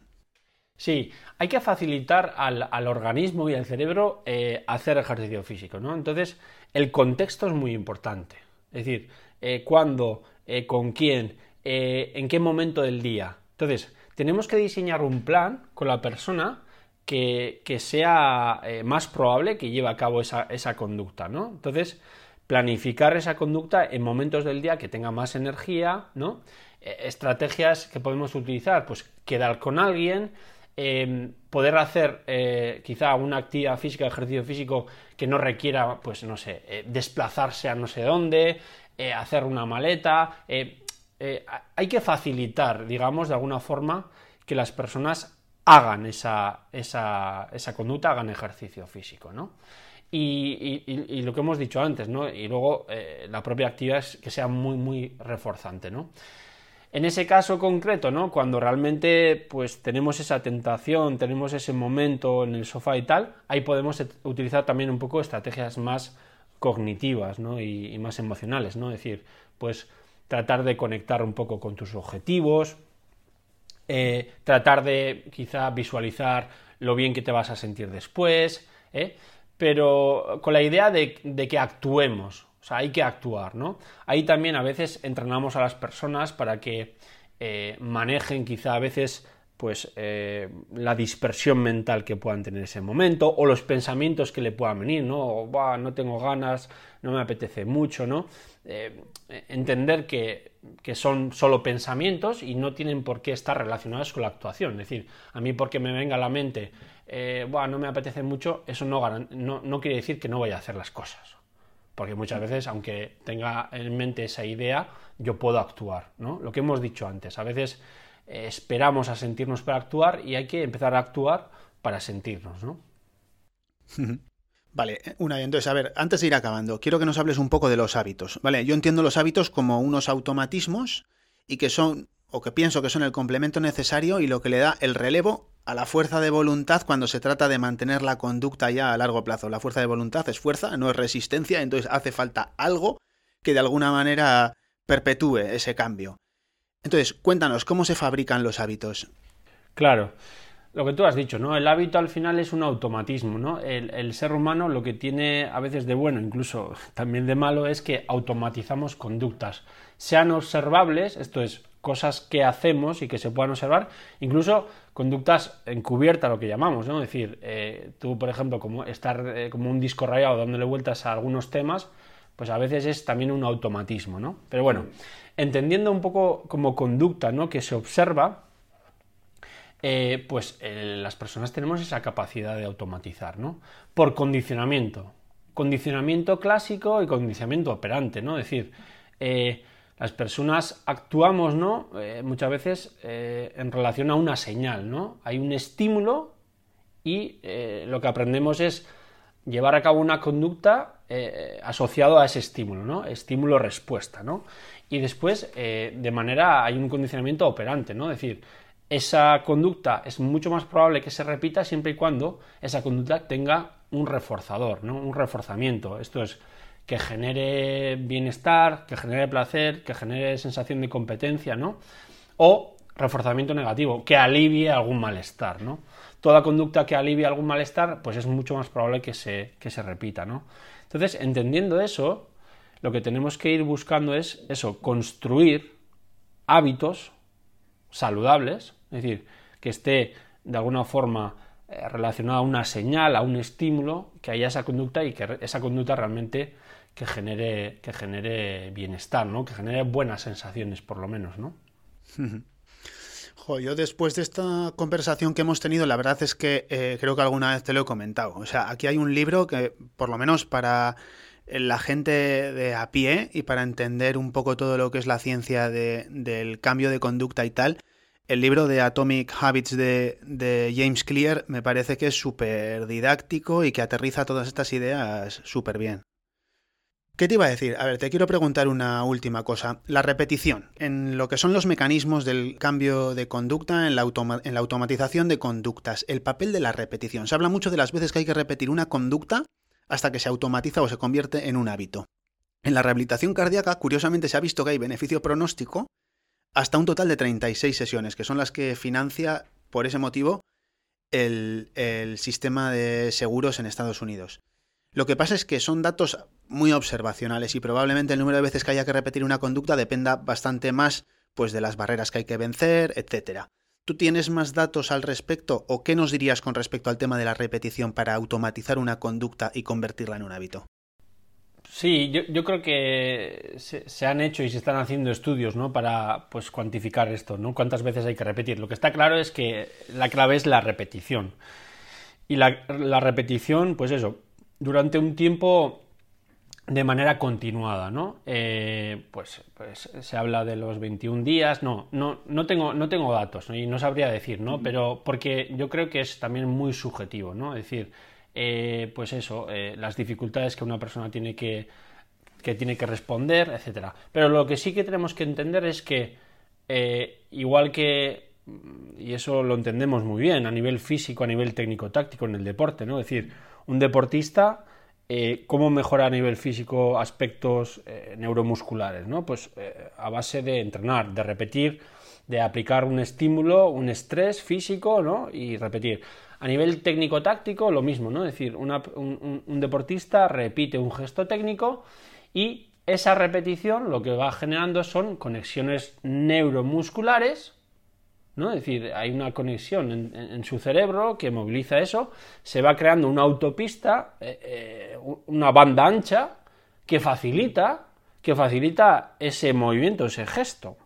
Sí, hay que facilitar al, organismo y al cerebro eh, hacer ejercicio físico, ¿no? Entonces, el contexto es muy importante. Es decir, eh, cuándo, eh, con quién, en qué momento del día. Entonces, tenemos que diseñar un plan con la persona que, sea más probable que lleve a cabo esa, esa conducta, ¿no? Entonces, planificar esa conducta en momentos del día que tenga más energía, ¿no? estrategias que podemos utilizar, pues quedar con alguien, Em, poder hacer eh, quizá una actividad física, ejercicio físico que no requiera, pues no sé, eh, desplazarse a no sé dónde, eh, hacer una maleta. hay que facilitar, digamos, de alguna forma que las personas hagan esa, esa, esa conducta, hagan ejercicio físico, ¿no? Y, y, lo que hemos dicho antes, ¿no? Y luego la propia actividad es que sea muy, muy reforzante, ¿no? En ese caso concreto, ¿no? Cuando realmente pues tenemos esa tentación, tenemos ese momento en el sofá y tal, ahí podemos utilizar también un poco estrategias más cognitivas, ¿no? Y, más emocionales, ¿no? Es decir, pues tratar de conectar un poco con tus objetivos, eh, tratar de quizá visualizar lo bien que te vas a sentir después, ¿eh? pero con la idea de, de que actuemos, o sea, hay que actuar, ¿no? Ahí también a veces entrenamos a las personas para que eh, manejen quizá a veces pues eh, la dispersión mental que puedan tener en ese momento o los pensamientos que le puedan venir, ¿no? no tengo ganas, no me apetece mucho, ¿no? Eh, entender que, que, son solo pensamientos y no tienen por qué estar relacionados con la actuación. Es decir, a mí porque me venga a la mente, no me apetece mucho, eso no, no, no quiere decir que no vaya a hacer las cosas porque muchas veces, aunque tenga en mente esa idea, yo puedo actuar, ¿no? Lo que hemos dicho antes, a veces eh, esperamos a sentirnos para actuar y hay que empezar a actuar para sentirnos, ¿no? [laughs] Vale, una entonces, a ver, antes de ir acabando, quiero que nos hables un poco de los hábitos, ¿vale? Yo entiendo los hábitos como unos automatismos y que son, o que pienso que son el complemento necesario y lo que le da el relevo a la fuerza de voluntad cuando se trata de mantener la conducta ya a largo plazo. La fuerza de voluntad es fuerza, no es resistencia, entonces hace falta algo que de alguna manera perpetúe ese cambio. Entonces, cuéntanos, ¿cómo se fabrican los hábitos? Claro, lo que tú has dicho, ¿no? El hábito al final es un automatismo, ¿no? El, el, ser humano lo que tiene a veces de bueno, incluso [laughs] también de malo, es que automatizamos conductas. Sean observables, esto es, cosas que hacemos y que se puedan observar, incluso conductas encubiertas, lo que llamamos, ¿no? Es decir, eh, tú, por ejemplo, como estar eh, como un disco rayado dándole vueltas a algunos temas, pues a veces es también un automatismo, ¿no? Pero bueno, entendiendo un poco como conducta, ¿no? Que se observa, eh, pues las personas tenemos esa capacidad de automatizar, ¿no? Por condicionamiento. Condicionamiento clásico y condicionamiento operante, ¿no? Es decir, las personas actuamos, ¿no? Eh, muchas veces eh, en relación a una señal, ¿no? Hay un estímulo y eh, lo que aprendemos es llevar a cabo una conducta asociado a ese estímulo, ¿no? Estímulo-respuesta, ¿no? Y después, de manera, hay un condicionamiento operante, ¿no? Es decir, esa conducta es mucho más probable que se repita siempre y cuando esa conducta tenga un reforzador, ¿no? Un reforzamiento. Esto es, que genere bienestar, que genere placer, que genere sensación de competencia, ¿no? O reforzamiento negativo, que alivie algún malestar, ¿no? Toda conducta que alivie algún malestar, pues es mucho más probable que se, que se repita, ¿no? Entonces, entendiendo eso, lo que tenemos que ir buscando es eso, construir hábitos saludables, es decir, que esté de alguna forma eh, relacionado a una señal, a un estímulo, que haya esa conducta y que esa conducta realmente que genere, que genere bienestar, ¿no? Que genere buenas sensaciones, por lo menos, ¿no? [laughs] yo después de esta conversación que hemos tenido, la verdad es que eh, creo que alguna vez te lo he comentado. O sea, aquí hay un libro que, por lo menos para la gente de a pie y para entender un poco todo lo que es la ciencia del cambio de conducta y tal, el libro de Atomic Habits de, de James Clear me parece que es súper didáctico y que aterriza todas estas ideas súper bien. ¿Qué te iba a decir? A ver, te quiero preguntar una última cosa. La repetición, en lo que son los mecanismos del cambio de conducta, en la, automatización de conductas, el papel de la repetición. Se habla mucho de las veces que hay que repetir una conducta hasta que se automatiza o se convierte en un hábito. En la rehabilitación cardíaca, curiosamente, se ha visto que hay beneficio pronóstico hasta un total de 36 sesiones, que son las que financia, por ese motivo, el sistema de seguros en Estados Unidos. Lo que pasa es que son datos muy observacionales y probablemente el número de veces que haya que repetir una conducta dependa bastante más pues de las barreras que hay que vencer, etcétera. ¿Tú tienes más datos al respecto o qué nos dirías con respecto al tema de la repetición para automatizar una conducta y convertirla en un hábito? Sí, yo, creo que se, han hecho y se están haciendo estudios ¿no? para pues, cuantificar esto, ¿no? cuántas veces hay que repetir. Lo que está claro es que la clave es la repetición. Y la, la repetición, pues eso, durante un tiempo de manera continuada, ¿no? Eh, pues, pues, se habla de los 21 días, no, no, no, tengo, no tengo datos y no sabría decir, ¿no? Pero porque yo creo que es también muy subjetivo, ¿no? Es decir, eh, pues eso, eh, las dificultades que una persona tiene que, que tiene que responder, etcétera. Pero lo que sí que tenemos que entender es que igual que y eso lo entendemos muy bien a nivel físico, a nivel técnico-táctico en el deporte, ¿no? Es decir, un deportista, eh, ¿cómo mejora a nivel físico aspectos eh, neuromusculares? ¿no? Pues eh, a base de entrenar, de repetir, de aplicar un estímulo, un estrés físico ¿no? y repetir. A nivel técnico-táctico, lo mismo, ¿no? Es decir, un, un deportista repite un gesto técnico y esa repetición lo que va generando son conexiones neuromusculares ¿no? Es decir, hay una conexión en, su cerebro que moviliza eso, se va creando una autopista, eh, eh, una banda ancha que facilita, que facilita ese movimiento, ese gesto.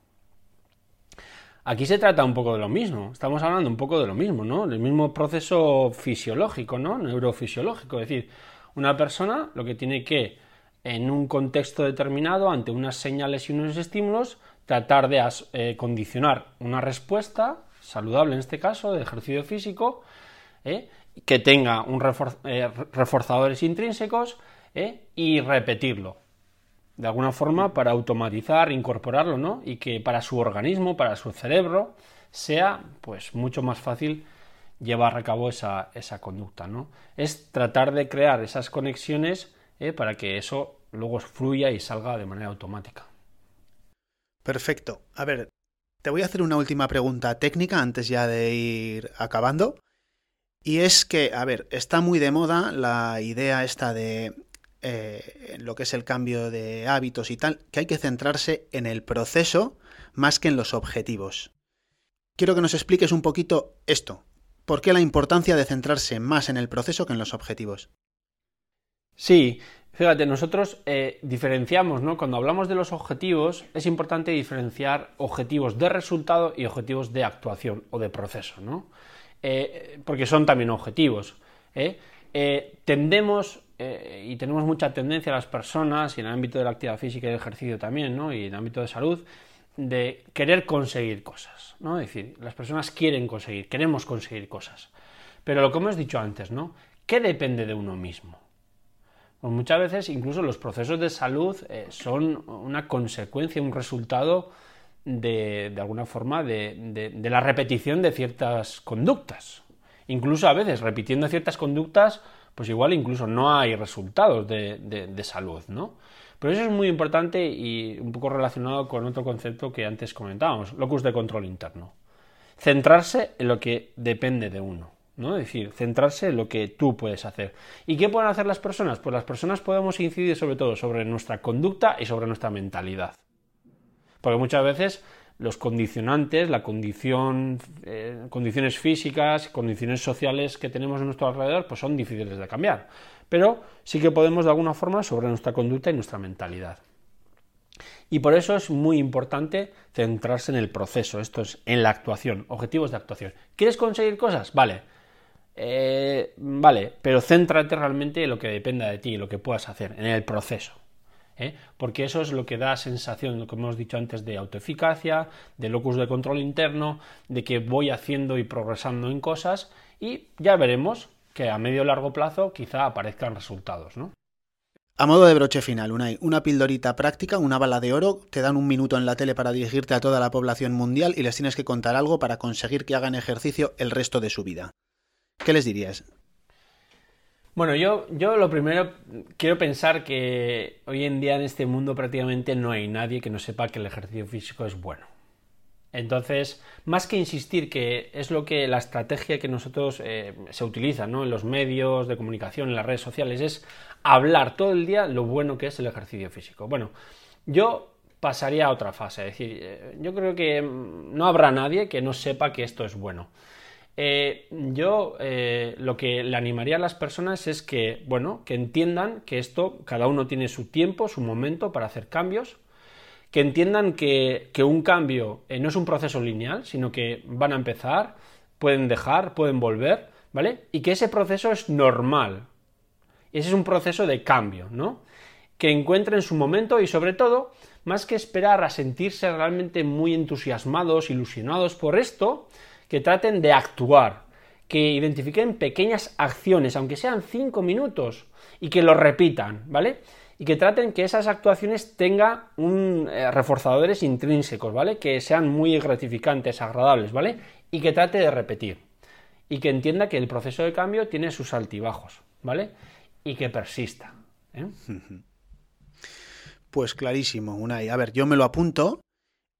Aquí se trata un poco de lo mismo, estamos hablando un poco de lo mismo, ¿no? Del mismo proceso fisiológico, ¿no? Neurofisiológico, es decir, una persona lo que tiene que, en un contexto determinado, ante unas señales y unos estímulos, tratar de eh, condicionar una respuesta saludable en este caso de ejercicio físico ¿eh? que tenga un eh, reforzadores intrínsecos y repetirlo de alguna forma para automatizar, incorporarlo, ¿no? Y que para su organismo, para su cerebro, sea pues mucho más fácil llevar a cabo esa, esa conducta, ¿no? Es tratar de crear esas conexiones para que eso luego fluya y salga de manera automática. Perfecto. A ver, te voy a hacer una última pregunta técnica antes ya de ir acabando. Y es que, a ver, está muy de moda la idea esta de eh, lo que es el cambio de hábitos y tal, que hay que centrarse en el proceso más que en los objetivos. Quiero que nos expliques un poquito esto. ¿Por qué la importancia de centrarse más en el proceso que en los objetivos? Sí, Fíjate, nosotros eh, diferenciamos, ¿no? Cuando hablamos de los objetivos, es importante diferenciar objetivos de resultado y objetivos de actuación o de proceso, ¿no? Eh, porque son también objetivos. ¿eh? tendemos y tenemos mucha tendencia a las personas, y en el ámbito de la actividad física y el ejercicio también, ¿no? Y en el ámbito de salud, de querer conseguir cosas, ¿no? Es decir, las personas quieren conseguir, queremos conseguir cosas. Pero lo que hemos dicho antes, ¿no? ¿Qué depende de uno mismo? Pues muchas veces incluso los procesos de salud eh, son una consecuencia, un resultado de, de alguna forma de, la repetición de ciertas conductas. Incluso a veces repitiendo ciertas conductas, pues igual incluso no hay resultados de, salud, ¿no? Pero eso es muy importante y un poco relacionado con otro concepto que antes comentábamos, locus de control interno. Centrarse en lo que depende de uno. ¿No? Es decir, centrarse en lo que tú puedes hacer. ¿Y qué pueden hacer las personas? Pues las personas podemos incidir sobre todo sobre nuestra conducta y sobre nuestra mentalidad. Porque muchas veces los condicionantes, la condición, eh, condiciones físicas, condiciones sociales que tenemos a nuestro alrededor, pues son difíciles de cambiar. Pero sí que podemos de alguna forma sobre nuestra conducta y nuestra mentalidad. Y por eso es muy importante centrarse en el proceso, esto es en la actuación, objetivos de actuación. ¿Quieres conseguir cosas? Vale, eh, vale, pero céntrate realmente en lo que dependa de ti, lo que puedas hacer, en el proceso. ¿eh? Porque eso es lo que da sensación, lo que hemos dicho antes, de autoeficacia, de locus de control interno, de que voy haciendo y progresando en cosas y ya veremos que a medio o largo plazo quizá aparezcan resultados, ¿no? A modo de broche final, Unai, una pildorita práctica, una bala de oro, te dan un minuto en la tele para dirigirte a toda la población mundial y les tienes que contar algo para conseguir que hagan ejercicio el resto de su vida. ¿Qué les dirías? Bueno, yo, yo lo primero quiero pensar que hoy en día en este mundo prácticamente no hay nadie que no sepa que el ejercicio físico es bueno. Entonces, más que insistir que es lo que la estrategia que nosotros eh, se utiliza ¿no? en los medios de comunicación, en las redes sociales, es hablar todo el día lo bueno que es el ejercicio físico. Bueno, yo pasaría a otra fase, es decir, eh, yo creo que mm, no habrá nadie que no sepa que esto es bueno. Eh, yo lo que le animaría a las personas es que, bueno, que entiendan que esto, cada uno tiene su tiempo, su momento para hacer cambios, que entiendan que, un cambio eh, no es un proceso lineal, sino que van a empezar, pueden dejar, pueden volver, ¿vale? Y que ese proceso es normal. Ese es un proceso de cambio, ¿no? Que encuentren su momento y sobre todo, más que esperar a sentirse realmente muy entusiasmados, ilusionados por esto, que traten de actuar, que identifiquen pequeñas acciones, aunque sean cinco minutos, y que lo repitan, ¿vale? y que traten que esas actuaciones tengan un, eh, reforzadores intrínsecos, ¿vale? Que sean muy gratificantes, agradables, ¿vale? Y que trate de repetir. Y que entienda que el proceso de cambio tiene sus altibajos, ¿vale? Y que persista. ¿eh? [laughs] Pues clarísimo, Unai. A ver, yo me lo apunto.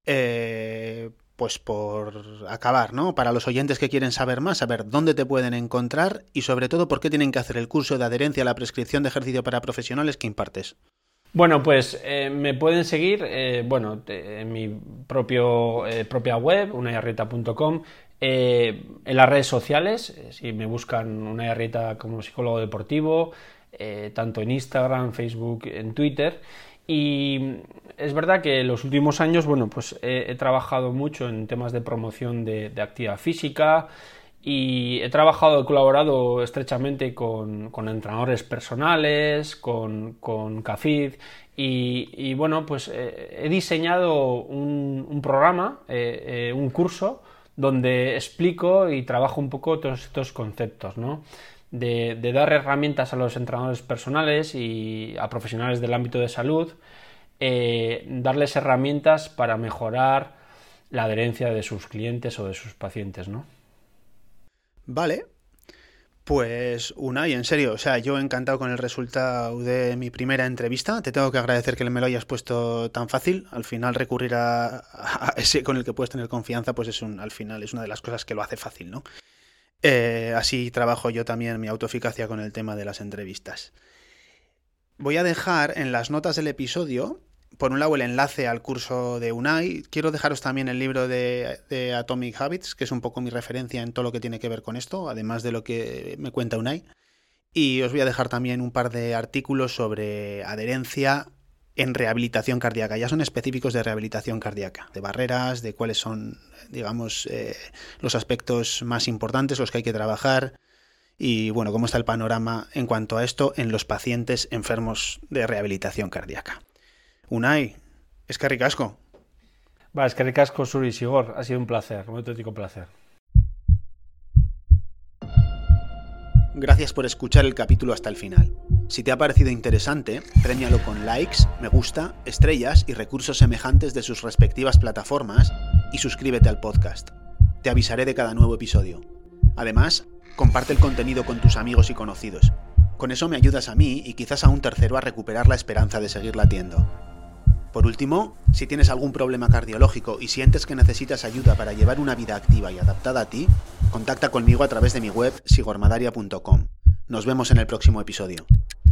Eh, pues por acabar, ¿no? Para los oyentes que quieren saber más, saber dónde te pueden encontrar y sobre todo por qué tienen que hacer el curso de adherencia a la prescripción de ejercicio para profesionales que impartes. Bueno, pues eh, me pueden seguir, eh, bueno, en mi propio, eh, propia web, unayarrieta.com, en las redes sociales, si me buscan una como psicólogo deportivo, tanto en Instagram, Facebook, en Twitter. Y es verdad que los últimos años, bueno, pues he, trabajado mucho en temas de promoción de, actividad física y he trabajado, he colaborado estrechamente con, entrenadores personales, con, con CAFID y, bueno, pues eh, he diseñado un, programa, eh, eh, un curso donde explico y trabajo un poco todos estos conceptos, ¿no? De, dar herramientas a los entrenadores personales y a profesionales del ámbito de salud, eh, darles herramientas para mejorar la adherencia de sus clientes o de sus pacientes, ¿no? Vale. Pues Unai, en serio, o sea, yo encantado con el resultado de mi primera entrevista. Te tengo que agradecer que me lo hayas puesto tan fácil. Al final recurrir a, a ese con el que puedes tener confianza, pues es un, al final es una de las cosas que lo hace fácil, ¿no? Eh, así trabajo yo también mi autoeficacia con el tema de las entrevistas. Voy a dejar en las notas del episodio, por un lado, el enlace al curso de UNAI. Quiero dejaros también el libro de, de, Atomic Habits, que es un poco mi referencia en todo lo que tiene que ver con esto, además de lo que me cuenta UNAI. Y os voy a dejar también un par de artículos sobre adherencia en rehabilitación cardíaca. Ya son específicos de rehabilitación cardíaca, de barreras, de cuáles son, digamos, eh, los aspectos más importantes, los que hay que trabajar y, bueno, cómo está el panorama en cuanto a esto en los pacientes enfermos de rehabilitación cardíaca. Unai, es que ricasco. Va, es que ricasco, Suri Sigor. Ha sido un placer, un auténtico placer. Gracias por escuchar el capítulo hasta el final. Si te ha parecido interesante, premialo con likes, me gusta, estrellas y recursos semejantes de sus respectivas plataformas y suscríbete al podcast. Te avisaré de cada nuevo episodio. Además, comparte el contenido con tus amigos y conocidos. Con eso me ayudas a mí y quizás a un tercero a recuperar la esperanza de seguir latiendo. Por último, si tienes algún problema cardiológico y sientes que necesitas ayuda para llevar una vida activa y adaptada a ti, contacta conmigo a través de mi web sigormadaria.com. Nos vemos en el próximo episodio.